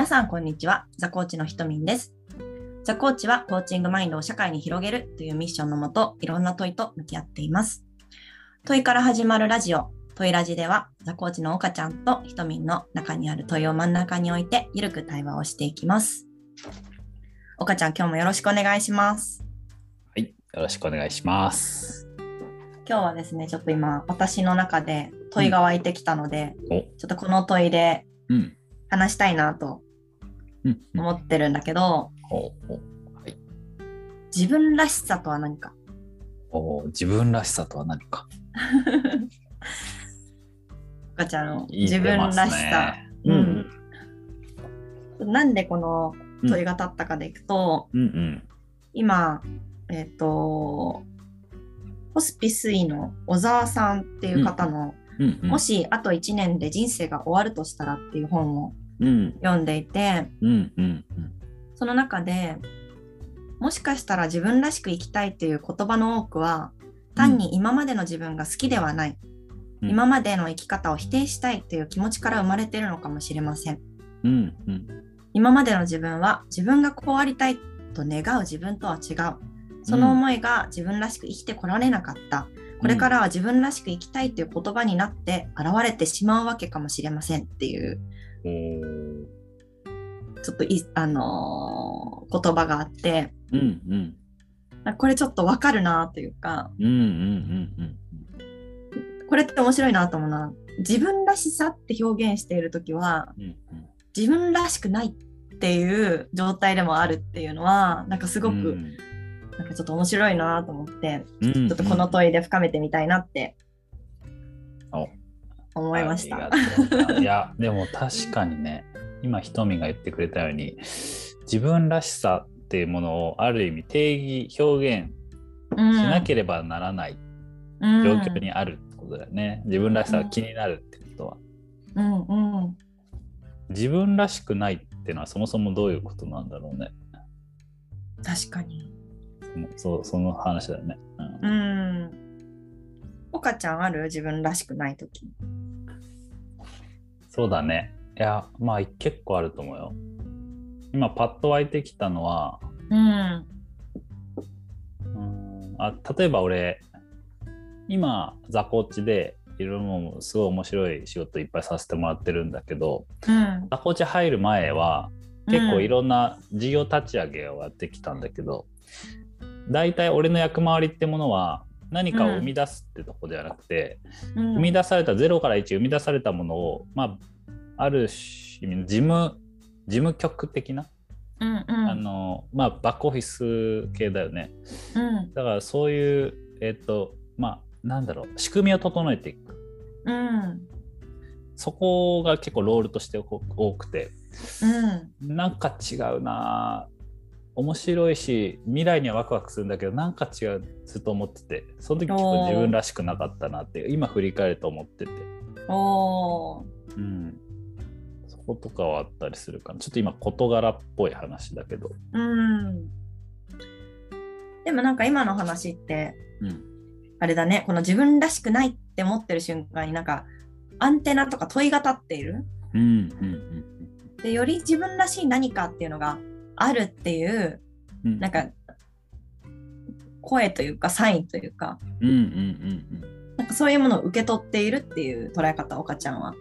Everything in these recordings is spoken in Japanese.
皆さん、こんにちは。ザコーチのひとみんです。ザコーチはコーチングマインドを社会に広げるというミッションのもと、いろんな問いと向き合っています。問いから始まるラジオ、問いラジでは、ザコーチの岡ちゃんとひとみんの中にある問いを真ん中に置いて、ゆるく対話をしていきます。岡ちゃん、今日もよろしくお願いします。はい、よろしくお願いします。今日はですね、ちょっと今、私の中で問いが湧いてきたので、お、ちょっとこの問いでうん、話したいなとうん、うん、思ってるんだけど、自分らしさとは何か？お、自分らしさとは何か？岡ちゃんの自分らしさ。ねううん。ん、なんでこの問いが立ったかでいくと、うん、うん、今、えっ、と、ホスピス医の小沢さんっていう方の、うん、うん、もしあと1年で人生が終わるとしたらっていう本をうん、読んでいて、うん、うん、その中でもしかしたら自分らしく生きたいっていう言葉の多くは単に今までの自分が好きではない、うん。今までの生き方を否定したいっていう気持ちから生まれてるのかもしれません。うん、うん、今までの自分は自分がこうありたいと願う自分とは違う。その思いが自分らしく生きてこられなかった、これからは自分らしく生きたいという言葉になって現れてしまうわけかもしれませんっていうちょっとい、あのー言葉があって。うん、うん、これちょっとわかるなというか。うん、うん、うん、これって面白いなと思うな自分らしさって表現している時はうん、自分らしくないっていう状態でもあるっていうのはなんかすすごく、なんかちょっと面白いなと思って、ちちょっとこの問いで深めてみたいなってお思いました。いや、でも確かにね、今、ひとみが言ってくれたように、自分らしさっていうものをある意味定義、表現うんしなければならないうん状況にあるってことだよね。自分らしさが気になるってことは。うんうん自分らしくないっていうのはそもそもどういうことなんだろうね。確かに。そその話だよね。うんうん。岡ちゃんある？自分らしくない時。そうだね。いや、まあ結構あると思うよ。今パッと湧いてきたのは、うん。うんあ例えば俺、今、ザコーチでいろいろすごい面白い仕事いっぱいさせてもらってるんだけど、うん。ザコーチ入る前は結構いろんな事業立ち上げをやってきたんだけど、大体俺の役回りってものは何かを生み出すってとこではなくて、うん、生み出された0から1生み出されたものを、まあ、ある意味事務事務局的な、うんうん。あのまあ、バックオフィス系だよね。うん。だからそういうえっ、とまあなんだろう仕組みを整えていく。うん。そこが結構ロールとして多多くて。うん。なんか違うな面白いし未来にはワクワクするんだけどなんか違うずっと思っててその時結構自分らしくなかったなって今振り返ると思ってて。おーうん、そことかはあったりするかな。ちょっと今事柄っぽい話だけど。うん。でもなんか今の話ってうん、あれだねこの自分らしくないって思ってる瞬間になんかアンテナとか問いが立っているうん、うん、でより自分らしい何かっていうのがあるっていううん、なんか声というかサインというかうん、うん、うん、なんかそういうものを受け取っているっていう捉え方を岡ちゃんは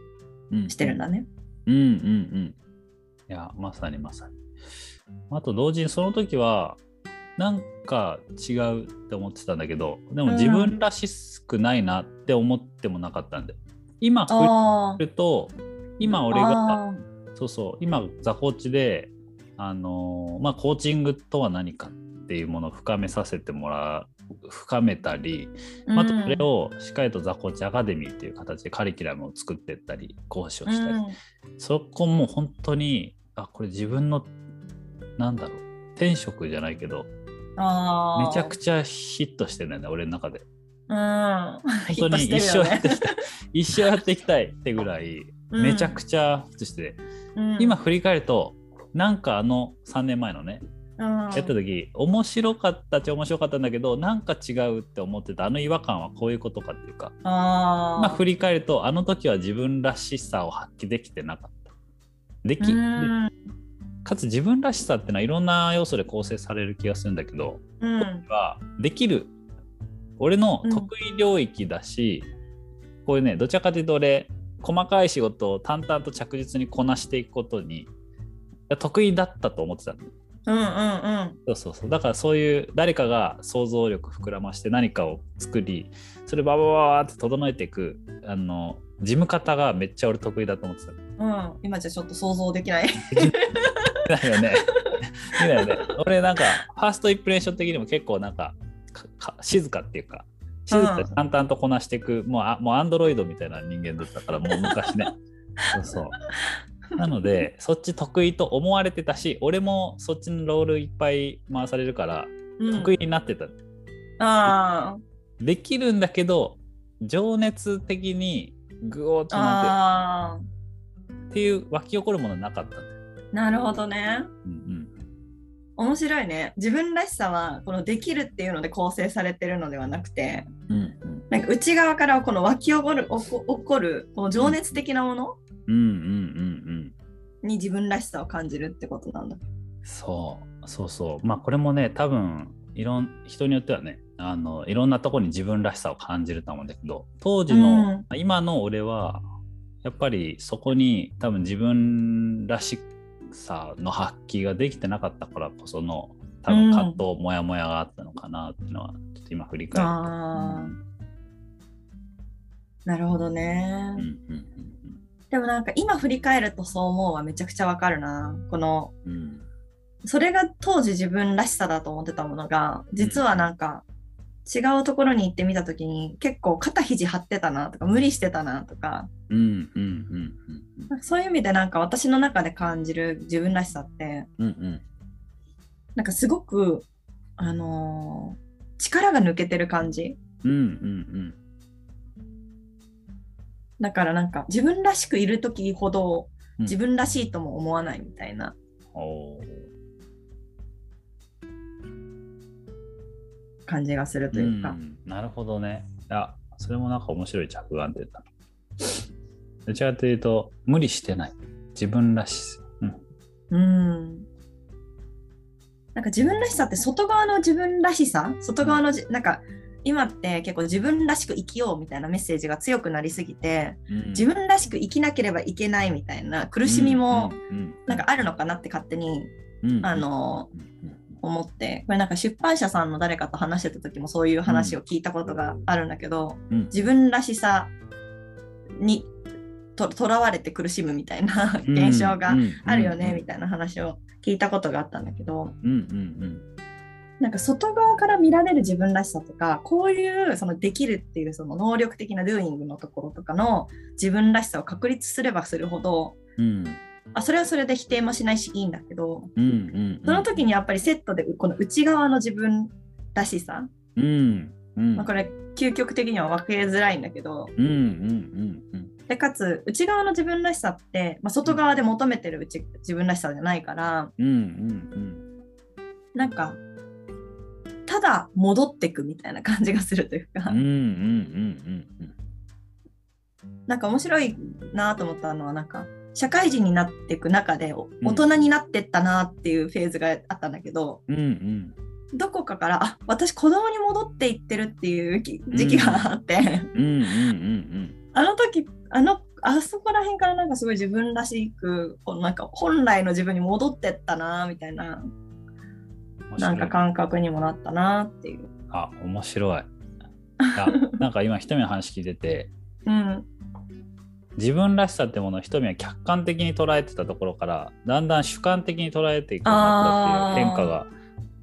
うん、うんしてるんだね。うん、うん、うん。いや、まさにまさに。あと同時にその時は、なんか違うって思ってたんだけど、でも自分らしくないなって思ってもなかったんで。今振あると、今あ俺があそうそう今ザコーチであのーまあコーチングとは何かっていうものを深めさせてもらう深めたり、ーまああとそれをしっかりとザコーチアカデミーっていう形でカリキュラムを作っていったり講師をしたり、うん。そこも本当にあこれ自分のなんだろう天職じゃないけどめちゃくちゃヒットしてるんだよね俺の中で。うん、本当に一生やっていきたい一生やっていきたいってぐらいうん。めちゃくちゃヒットしてて、うん。今振り返るとなんかあの3年前のねうん。やった時面白かったっちゃ面白かったんだけどなんか違うって思ってた。あの違和感はこういうことかっていうか。まあ振り返るとあの時は自分らしさを発揮できてなかった。でき、うん。かつ自分らしさってのはいろんな要素で構成される気がするんだけど、うん。はできる。俺の得意領域だし、こういうねどちらかというと俺細かい仕事を淡々と着実にこなしていくことに得意だったと思ってたのうんうんうんそうそうそうだからそういう誰かが想像力膨らまして何かを作りそれババババーって整えていくあの事務方がめっちゃ俺得意だと思ってたうん今じゃちょっと想像できないだよね。だよね。俺なんかファーストインプレッション的にも結構なんか静かっていうか静かで淡々とこなしていく、もうあもうアンドロイドみたいな人間だったからもう昔ね。そうそう。なのでそっち得意と思われてたし俺もそっちのロールいっぱい回されるから得意になってた。あできるんだけど情熱的にグオーッーとなあってっていう湧き起こるものなかった。なるほどね。うん。面白いね。自分らしさはこのできるっていうので構成されてるのではなくてうんうん。なんか内側からこの湧き起こる起こ起こるこの情熱的なものうんうんうんうんに自分らしさを感じるってことなんだ。そう。そうそう。まあこれもね多分いろん人によってはねあのいろんなところに自分らしさを感じると思うんだけど当時の、今の俺はやっぱりそこに多分自分らしさの発揮ができてなかったからこその多分葛藤、モヤモヤがあったのかなっていうのはちょっと今振り返って。なるほどね、うんうんでもなんか今振り返るとそう思うはめちゃくちゃわかるな。このうんうんそれが当時自分らしさだと思ってたものが実はなんか違うところに行ってみた時に結構肩肘張ってたなとか無理してたなとかうんうんうんうんそういう意味でなんか私の中で感じる自分らしさってうんうん。なんかすごくあのー力が抜けてる感じ。うんうんだからなんか自分らしくいる時ほどうん自分らしいとも思わないみたいなおー感じがするというか、んなるほどね。あそれもなんか面白い着眼点だ。どちらかというと、無理してない。自分らしさ。うん。うんなんか自分らしさって外側の自分らしさ？外側のじなんか今って結構自分らしく生きようみたいなメッセージが強くなりすぎて自分らしく生きなければいけないみたいな苦しみもなんかあるのかなって勝手にうん、あのうん、思って。これなんか出版社さんの誰かと話してた時もそういう話を聞いたことがあるんだけど、うん自分らしさにととらわれて苦しむみたいな現象があるよねみたいな話を聞いたことがあったんだけど。うんうんなんか外側から見られる自分らしさとかこういうそのできるっていうその能力的なドゥーイングのところとかの自分らしさを確立すればするほどうん。あそれはそれで否定もしないしいいんだけどうんうんその時にやっぱりセットでこの内側の自分らしさ、うんうん。まあ、これ究極的には分けづらいんだけどうんうんうんうん。でかつ内側の自分らしさって、まあ、外側で求めてるうち自分らしさじゃないからうんうん。なんかただ戻ってくみたいな感じがするというか、なんか面白いなと思ったのはなんか社会人になっていく中で大人になってったなっていうフェーズがあったんだけど、うんうん。どこかからあ私子供に戻っていってるっていうき時期があって、あの時あのあそこら辺からなんかすごい自分らしくこうなんか本来の自分に戻ってったなみたいなうんなんか感覚にもなったなっていう。あ面白い。いや なんか今ひとみの話聞いててうん、自分らしさってものをひとみは客観的に捉えてたところからだんだん主観的に捉えていくようになったっていう変化が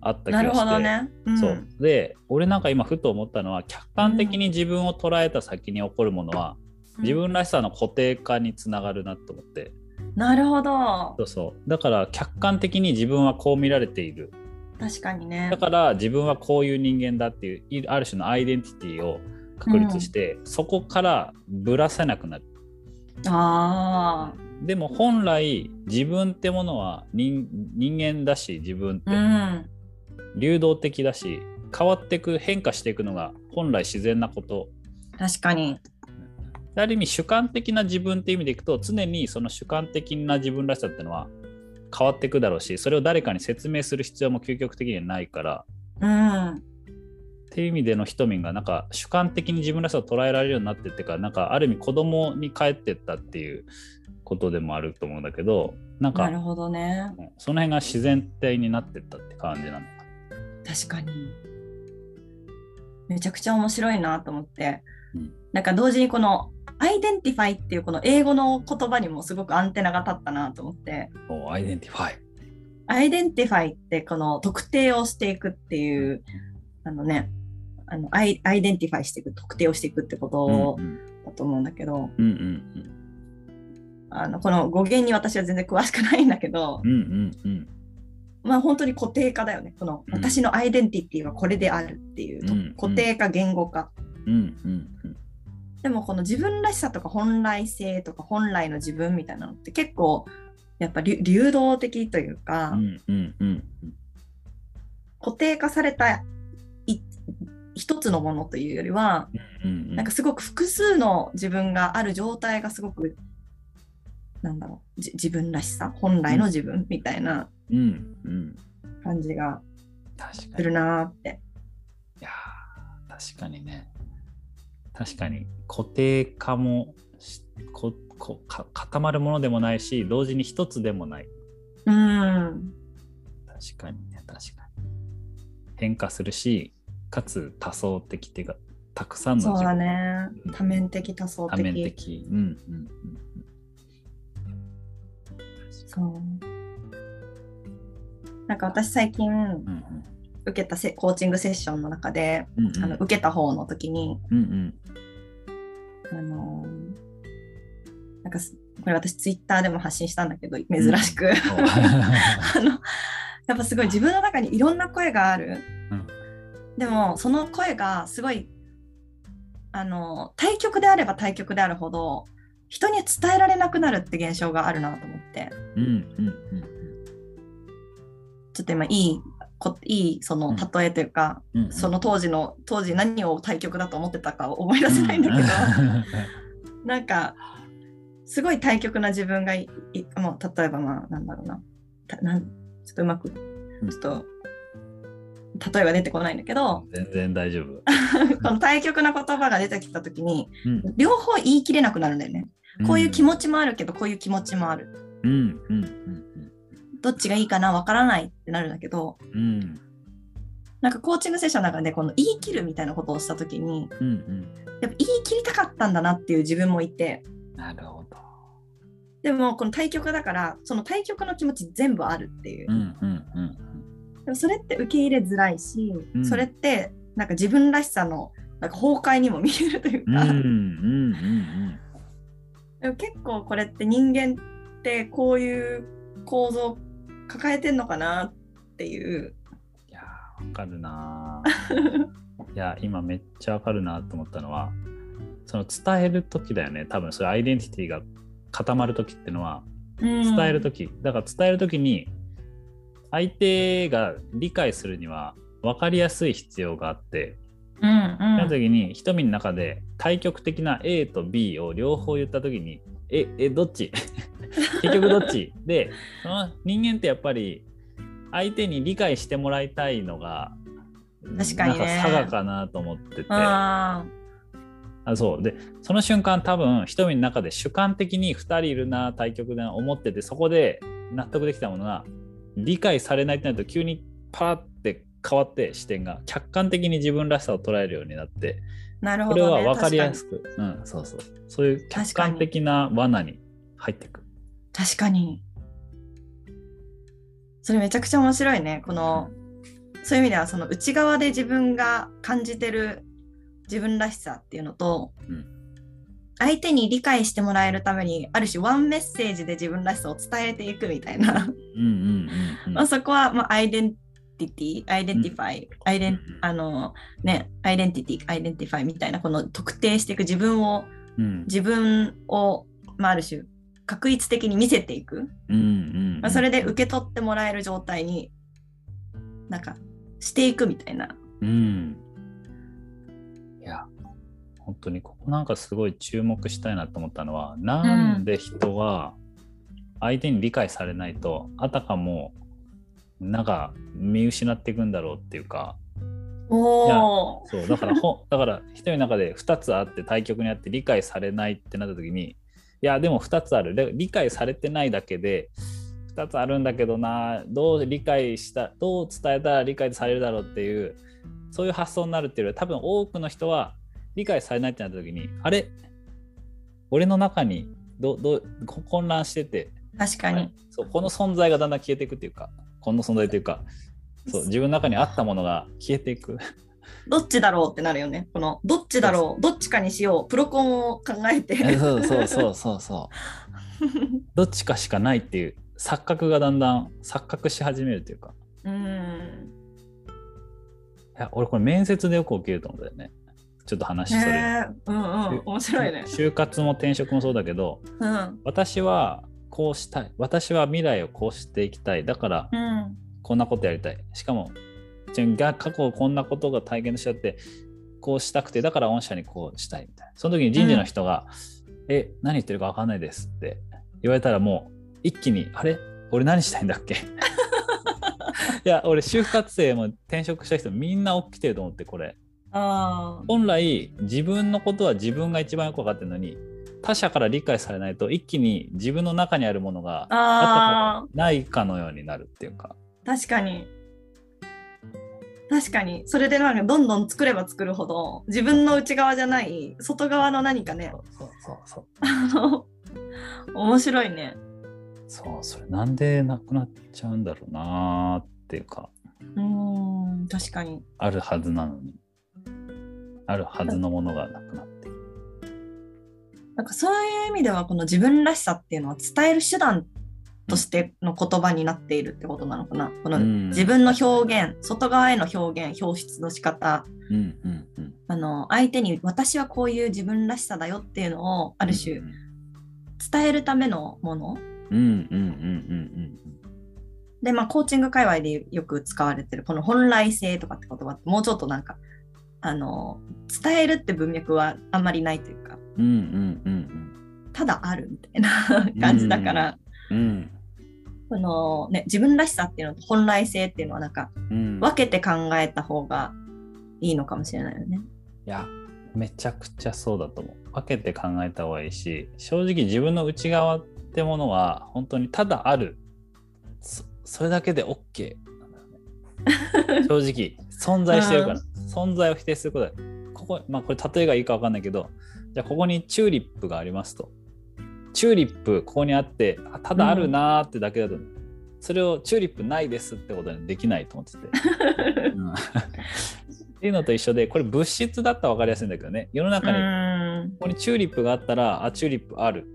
あった気がなしてね。うん、そう。で俺なんか今ふと思ったのは客観的に自分を捉えた先に起こるものは、自分らしさの固定化につながるなと思って。なるほど。そうそう。だから客観的に自分はこう見られている確かにね。だ。から自分はこういう人間だっていういある種のアイデンティティを確立して、そこからぶらせなくなる。あでも本来自分ってものは人人間だし自分って。あ、うん、流動的だし変わっていく変化していくのが本来自然なこと。確かに。ある意味主観的な自分って意味でいくと常にその主観的な自分らしさっていうのは変わっていくだろうしそれを誰かに説明する必要も究極的にはないからうん。っていう意味でのひとみんがなんか主観的に自分らしさを捉えられるようになってってかなんかある意味子供に帰ってったっていうことでもあると思うんだけどなんかなるほどね。うんその辺が自然体になってったって感じなのか確かに。めちゃくちゃ面白いなと思って、うんなんか同時にこの identify っていうこの英語の言葉にもすごくアンテナが立ったなと思って、お identify。identify ってこの特定をしていくっていう、あのね、あのアイ identify していく、特定をしていくってことうんだと思うんだけど、うんうんあのこの語源に私は全然詳しくないんだけどうんう、んうん。うんまあ本当に固定化だよね。このうん。私のアイデンティティはこれであるっていうと、うん。固定化、言語化。うんうんうんでもこの自分らしさとか本来性とか本来の自分みたいなのって結構やっぱり流動的というか、うんうんうん固定化されたい一つのものというよりは、うんうんなんかすごく複数の自分がある状態がすごくなんだろうじ自分らしさ本来の自分みたいなうんうん。感じがするなーって。いやー確かにね確かに。固定化もしここか固まるものでもないし同時に一つでもない。うん。確かにね確かに。変化するしかつ多層的っていうかたくさんのそうだ分ね。うん多面的多層多的面的。うんうんうんそう。なんか私最近うんうん受けたセコーチングセッションの中で、うんうん。あの受けた方の時に、うんうん。あのーなんかすこれ私ツイッターでも発信したんだけど珍しく、そう。あのやっぱすごい自分の中にいろんな声がある、うん。でもその声がすごいあの対局であれば対局であるほど人に伝えられなくなるって現象があるなと思って。うんうんうん。ちょっと今いいこいいそのうん。例えというか、うんうん。その当時の当時何を対局だと思ってたかを思い出せないんだけど、なんかすごい対極な自分がいいもう例えばまあなんだろうな。たなんちょっとうまくちうん。ょっと例えが出てこないんだけど全然大丈夫、この対極な言葉が出てきた時にうん。両方言い切れなくなるんだよね。こういう気持ちもあるけどこういう気持ちもある。うん。うん。うんどっちがいいかなわからないってなるんだけどうん。うんなんかコーチングセッションの中でこの言い切るみたいなことをした時にうんうん。やっぱ言い切りたかったんだなっていう自分もいて。なるほど。でもこの対局だからその対局の気持ち全部あるっていう。うんうんうんでもそれって受け入れづらいし、うん。それってなんか自分らしさのなんか崩壊にも見えるというか、うんうんうんうん。でも結構これって人間ってこういう構造を抱えてんのかなっていう。いやーわかるな。ー いや今めっちゃわかるなと思ったのはその伝える時だよね。多分それアイデンティティが固まる時ってのは伝える時、だから伝える時に相手が理解するには分かりやすい必要があって、うんうん。その時に瞳の中で対極的な A と B を両方言った時にええどっち？結局どっち？でその人間ってやっぱり相手に理解してもらいたいのが確かにね。なんか差がかなと思ってて。ああそう。でその瞬間多分瞳の中で主観的に2人いるな対局で思っててそこで納得できたものが理解されないってなると急にパラって変わって視点が客観的に自分らしさを捉えるようになってーなるほど、これはね。分かりやく。すく、うん、そうそう。そういう客観的な罠に入っていく。確かに。それめちゃくちゃ面白いね。この、そういう意味ではその内側で自分が感じてる自分らしさっていうのと、うん相手に理解してもらえるためにある種ワンメッセージで自分らしさを伝えていくみたいな、うんうんうんうん。まあそこはまあアイデンティティ identify、アイデンうんあのねアイデンティティ identify みたいなこの特定していく自分をうん。自分を、まあ、ある種確率的に見せていく、うんうん。まあ、それで受け取ってもらえる状態になんかしていくみたいな。うん。いや、本当にここなんかすごい注目したいなと思ったのは、なんで人は相手に理解されないとあたかもなんか見失っていくんだろうっていうか。おお。そうだからほ だから一人の中で2つあって対局にあって理解されないってなった時にいやでも2つある。で理解されてないだけで2つあるんだけどなどう理解したどう伝えたら理解されるだろうっていうそういう発想になるっていうよりは多分多くの人は理解されないってなった時にあれ？俺の中にどどこ混乱してて。確かに。そうこの存在がだんだん消えていくっていうかこの存在というかそう自分の中にあったものが消えていくどっちだろうってなるよね。このどっちだろう、どっちかにしよう、プロコンを考えて。そうそうそうそうそう どっちかしかないっていう錯覚がだんだん錯覚し始めるというかうん。いや俺これ面接でよく起きると思うんだよねちょっと話へそれえ、うんうん、面白いね。就活も転職もそうだけどうん。私はこうしたい。私は未来をこうしていきたい。だからうん。こんなことやりたい。しかも自分が過去こんなことが体験しちゃってこうしたくてだから御社にこうしたいみたいな。その時に人事の人が「え何言ってるか分かんないです」って言われたらもう一気に「あれ？俺何したいんだっけ? 」いや俺就活生も転職した人みんな起きてると思ってこれ。あ本来自分のことは自分が一番よく分かってるのに他者から理解されないと一気に自分の中にあるものがあ。ないかのようになるっていうか確かに。確かに。それでなんかどんどん作れば作るほど、自分の内側じゃない、外側の何かねそ、うそうそう面白いね。そうそれなんでなくなっちゃうんだろうなーっていうかうーん、確かに。あるはずなのにあるはずのものがなくなっているなんかそういう意味では、この自分らしさっていうのは伝える手段としての言葉になっているってことなのかな。このうん。自分の表現、外側への表現、表出の仕方、うんうんうん。あの相手に私はこういう自分らしさだよっていうのをある種うん伝えるためのもの。うんうんうんうんで、まあ、コーチング界隈でよく使われてるこの本来性とかって言葉ってもうちょっとなんかあの伝えるって文脈はあんまりないというかうんうんうんうん。ただあるみたいな感じだから、うん。うん。このね、自分らしさっていうのと本来性っていうのはなんかうん。分けて考えた方がいいのかもしれないよね。いやめちゃくちゃそうだと思う。分けて考えた方がいいし正直自分の内側ってものは本当にただある。そそれだけで OK なんだよね。正直存在してるから。存在を否定することだここまあこれ例えがいいか分かんないけどじゃあここにチューリップがありますと。チューリップここにあってあただあるなーってだけだと、それをチューリップないですってことにできないと思ってて、うん。っていうのと一緒でこれ物質だったら分かりやすいんだけどね。世のう中にん。ここにチューリップがあったらあチューリップある。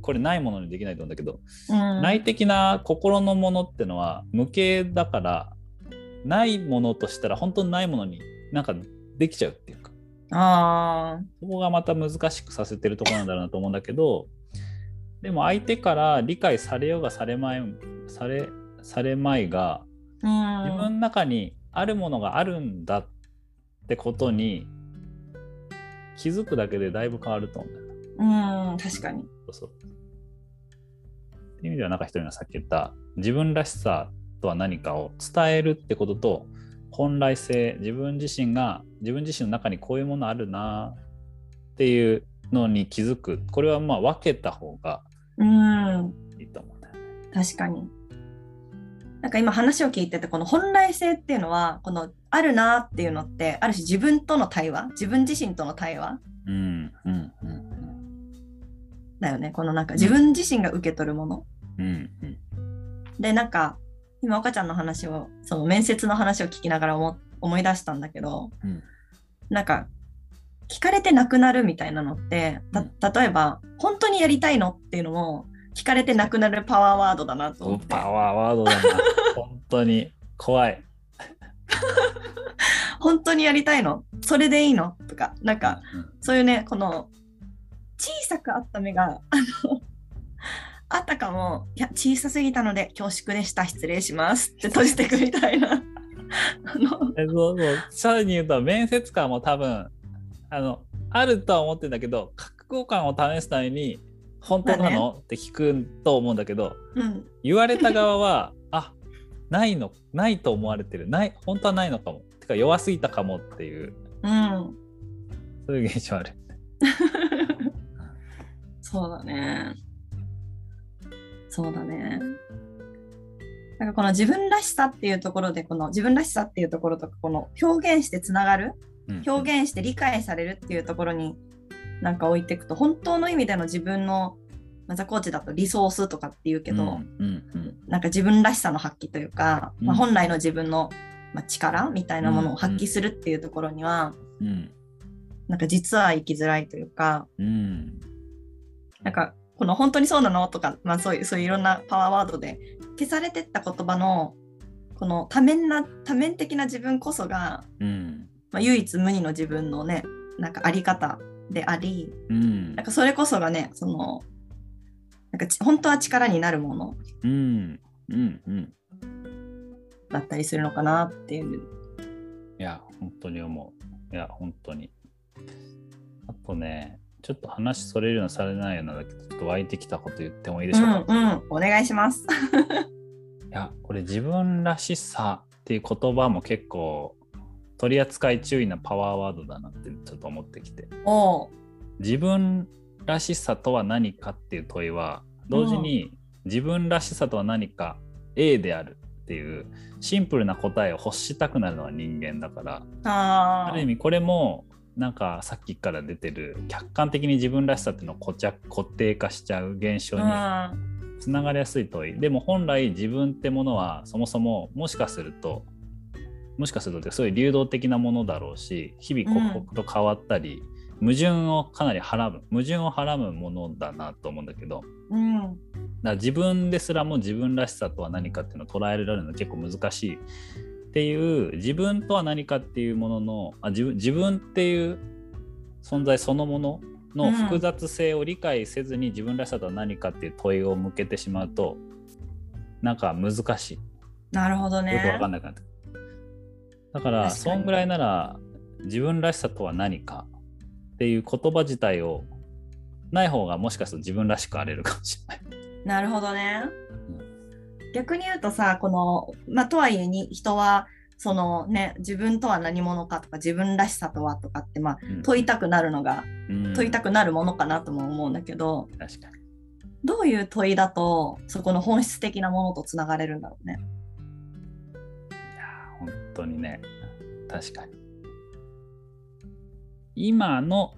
これないものにできないと思うんだけど、うん。内的な心のものってのは無形だからないものとしたら本当にないものになんかできちゃうっていうかあーそこがまた難しくさせてるところなんだろうなと思うんだけどでも相手から理解されようがされまいされされまいがうん自分の中にあるものがあるんだってことに気づくだけでだいぶ変わると思うんだよね。うん確かに。そうそう。っていう意味ではなんか一人のさっき言った自分らしさとは何かを伝えるってことと本来性自分自身が自分自身の中にこういうものあるなっていうのに気づくこれはまあ分けた方がうんいいと思うんだよね。確かに。なんか今話を聞いててこの本来性っていうのはこのあるなっていうのってある種自分との対話自分自身との対話うんうんうんだよねこのなんか自分自身が受け取るもの。うんうんでなんか今岡ちゃんの話をその面接の話を聞きながら思思い出したんだけどうん。なんか聞かれてなくなるみたいなのってた例えば本当にやりたいのっていうのも聞かれてなくなるパワーワードだなと思って。パワーワードだな。本当に。怖い。本当にやりたいの？それでいいの？とかなんかうん。そういうねこの小さくあった目があのあたかも。いや小さすぎたので恐縮でした。失礼します。って閉じていくみたいな。あのえそうそうさらに言うと面接官も多分あのあるとは思ってるんだけど覚悟感を試すために本当なの、って聞くと思うんだけどうん。言われた側は あないのないと思われてる。ない本当はないのかも。てか弱すぎたかもっていう。うん。そういう現象ある。そうだね。そうだね。なんかこの自分らしさっていうところで、この自分らしさっていうところとか、この表現してつながる、うん。表現して理解されるっていうところになんか置いていくと、本当の意味での自分の、まあザコーチだとリソースとかって言うけど、うんうんなんか自分らしさの発揮というか、まあ、うん本来の自分の、まあ、力みたいなものを発揮するっていうところには、うんうん。なんか実は生きづらいというか、うん。なんかこの本当にそうなの？とか、まあ、そういうそういういろんなパワーワードで消されてった言葉のこの多面な多面的な自分こそが、うん。まあ、唯一無二の自分のねなんかあり方でありうん。なんかそれこそがねそのなんかち本当は力になるもの。うん。うんうん。だったりするのかなっていう。いや本当に思う。いや本当に。あとねちょっと話それるようなされないようなだけどちょっと湧いてきたこと言ってもいいでしょうか、うんうん、お願いします。いやこれ自分らしさっていう言葉も結構取り扱い注意なパワーワードだなってちょっと思ってきて。自分らしさとは何かっていう問いは同時に自分らしさとは何か A であるっていうシンプルな答えを欲したくなるのは人間だからある意味これもなんかさっきから出てる客観的に自分らしさっていうのを固着固定化しちゃう現象にうん。つながりやすい問いでも本来自分ってものはそもそももしかするともしかするとってそういう流動的なものだろうし日々刻々と変わったり、矛盾をかなりはらむ矛盾をはらむものだなと思うんだけどうん。だから自分ですらも自分らしさとは何かっていうのを捉えられるの結構難しいっていう自分とは何かっていうもののあ自分自分っていう存在そのものの複雑性を理解せずに自分らしさとは何かっていう問いを向けてしまうとなんか難しいなるほどね。よくわかんなくなってだからそんぐらいなら自分らしさとは何かっていう言葉自体をない方がもしかすると自分らしくあれるかもしれない。なるほどね。逆に言うとさ、この、まあ、とはいえに人は、そのね、自分とは何者かとか、自分らしさとはとかって、まあ、うん問いたくなるのが、うん問いたくなるものかなとも思うんだけど、確かに。どういう問いだと、そこの本質的なものとつながれるんだろうね？いやー本当にね確かに今の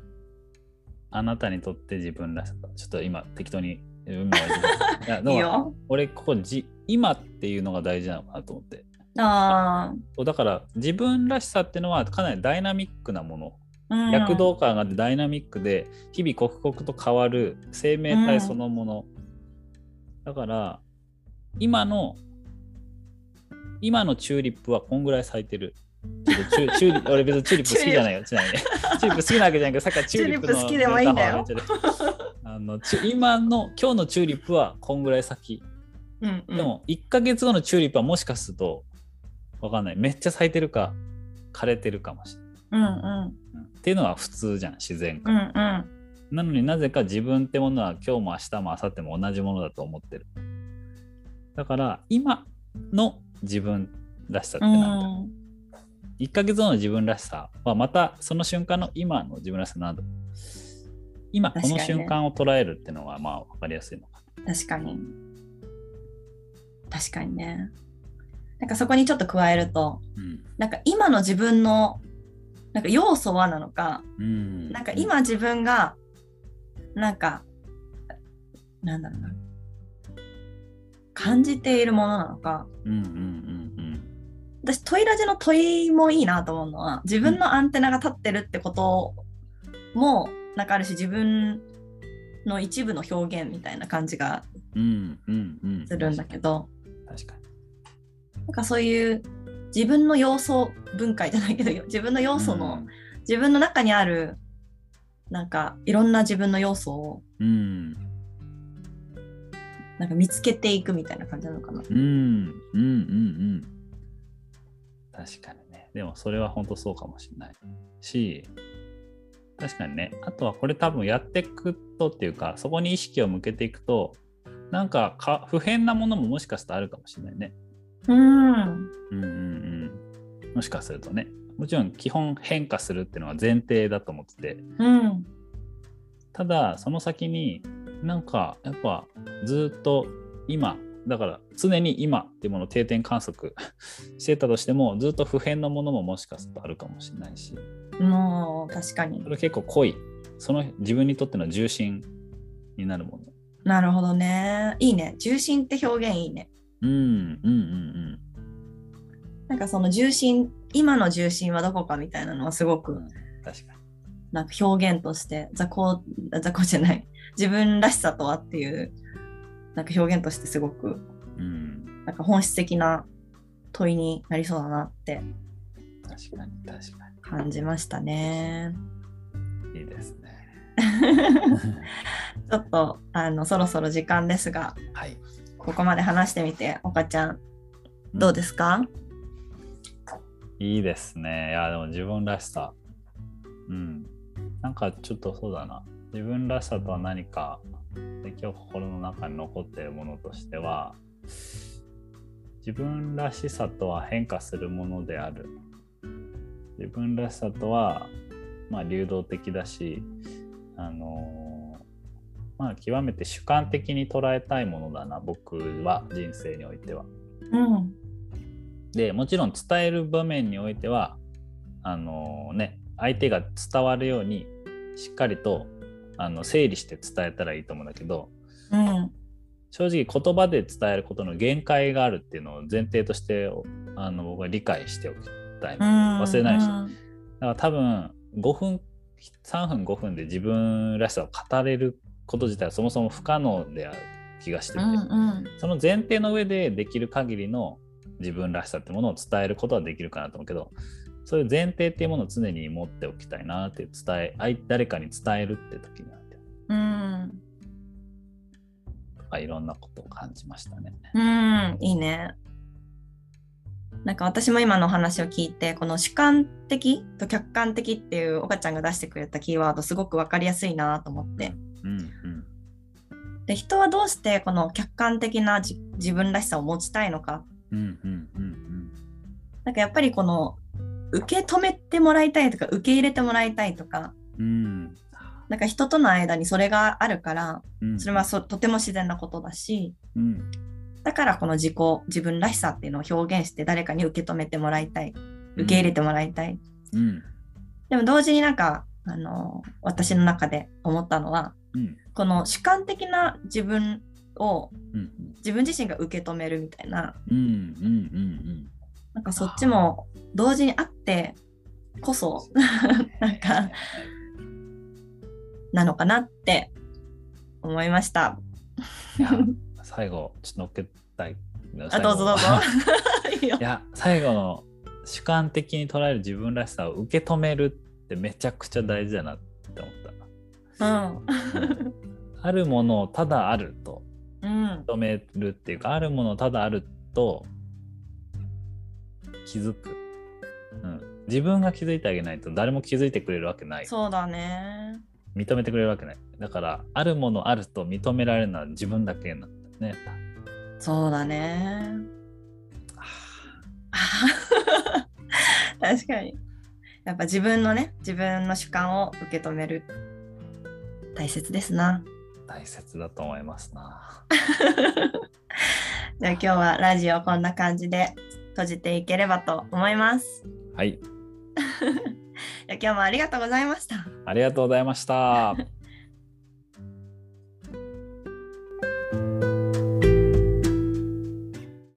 あなたにとって自分らしさちょっと今適当に自分が言ってたいや。俺ここじ今っていうのが大事なのかなと思って。あだから自分らしさっていうのはかなりダイナミックなもの。あ、うん。躍動感があってダイナミックで日々刻々と変わる生命体そのもの、だから今の今のチューリップはこんぐらい咲いてる。チュチューリップ 俺別にチューリップ好きじゃないよ。ちなみにチューリップ好きなわけじゃないけどさっきからチューリップのチューリップ好きでもいいんだよあの今の今日のチューリップはこんぐらい咲きうんうん。でも1ヶ月後のチューリップはもしかするとわかんない。めっちゃ咲いてるか枯れてるかもしれない。うんうん。うん。っていうのは普通じゃん自然界うんうん。なのになぜか自分ってものは今日も明日も明後日も同じものだと思ってる。だから今の自分らしさってうなんだ、ん ?1 ヶ月後の自分らしさはまたその瞬間の今の自分らしさなんだ今この瞬間を捉えるっていうのがまあ分かりやすいのか確かに。確かにね。なんかそこにちょっと加えると、な。なんか今の自分のなんか要素はなのか、うん。うんなんか今自分がなんかなんだろうな感じているものなのかうんうんうん私問いラジの問いもいいなと思うのは自分のアンテナが立ってるってこともなんかあるし自分の一部の表現みたいな感じがうん。うんうんうん。するんだけど、確かに。なんかそういう自分の要素分解じゃないけど 自分の要素の、自分の中にあるなんかいろんな自分の要素をうん。うん。なんか見つけていくみたいな感じなのかな。うん。うんうんうん。確かにね。でもそれは本当そうかもしれないし、確かにね。あとはこれ多分やっていくとっていうか、そこに意識を向けていくと、なんかか不変なものももしかしたらあるかもしれないね。うん。うんうんうん。もしかするとね。もちろん基本変化するっていうのは前提だと思ってて、うん。ただその先になんかやっぱずっと今、だから常に今っていうものを定点観測 してたとしても、ずっと不変のものももしかするとあるかもしれないし、もう、確かにそ。れ結構濃い、その自分にとっての重心になるもの。なるほどね。いいね。重心って表現いいね。うんうんうんなんかその重心、今の重心はどこかみたいなのはすごくうん。確かに。なんか表現として雑魚雑魚じゃない自分らしさとはっていうなんか表現としてすごくうん。なんか本質的な問いになりそうだなって確かに確か感じましたね。に。いいですね。ちょっとあのそろそろ時間ですがはい。ここまで話してみて岡ちゃんどうですか、いいですね。いや、でも自分らしさ。うん。なんかちょっとそうだな。自分らしさとは何か、で今日心の中に残っているものとしては、自分らしさとは変化するものである。自分らしさとは、まあ、流動的だし、あのーまあ、極めて主観的に捉えたいものだな、僕は、人生においては。うん。でもちろん伝える場面においてはあのね相手が伝わるようにしっかりとあの整理して伝えたらいいと思うんだけどうん。正直言葉で伝えることの限界があるっていうのを前提としてあの僕は理解しておきたい、うん忘れないし。うんだから多分5分3分5分で自分らしさを語れること自体はそもそも不可能である気がしてて、うんうん。その前提の上でできる限りの自分らしさってものを伝えることはできるかなと思うけどそういう前提っていうものを常に持っておきたいなって伝え相誰かに伝えるって時にはうん。とかいろんなことを感じましたね。うん。いいね。なんか私も今の話を聞いてこの主観的と客観的っていう岡ちゃんが出してくれたキーワードすごく分かりやすいなと思って。うんうんで人はどうしてこの客観的なじ自分らしさを持ちたいのか。うんうんうん。なんかやっぱりこの受け止めてもらいたいとか受け入れてもらいたいとか。うん。なんか人との間にそれがあるからうん。それはそとても自然なことだし。うんだからこの自己自分らしさっていうのを表現して誰かに受け止めてもらいたい。受け入れてもらいたい、うん。でも同時になんかあの私の中で思ったのはうん。この主観的な自分をうん。自分自身が受け止めるみたいな。うんなんかそっちも同時にあってこそ なんかなのかなって思いました。最後ちょっと乗っけたい。あどうぞどうぞ。いや最後の主観的に捉える自分らしさを受け止めるってめちゃくちゃ大事だなって思った。うん。あるものをただあるとうん。認めるっていうかあるものをただあると気づく、うん、自分が気づいてあげないと誰も気づいてくれるわけないそうだね。認めてくれるわけないだからあるものあると認められるのは自分だけなねそうだね。確かに。やっぱ自分のね、自分の主観を受け止める。大切ですな。大切だと思いますな じゃあ今日はラジオこんな感じで閉じていければと思います。はい 今日もありがとうございました。ありがとうございました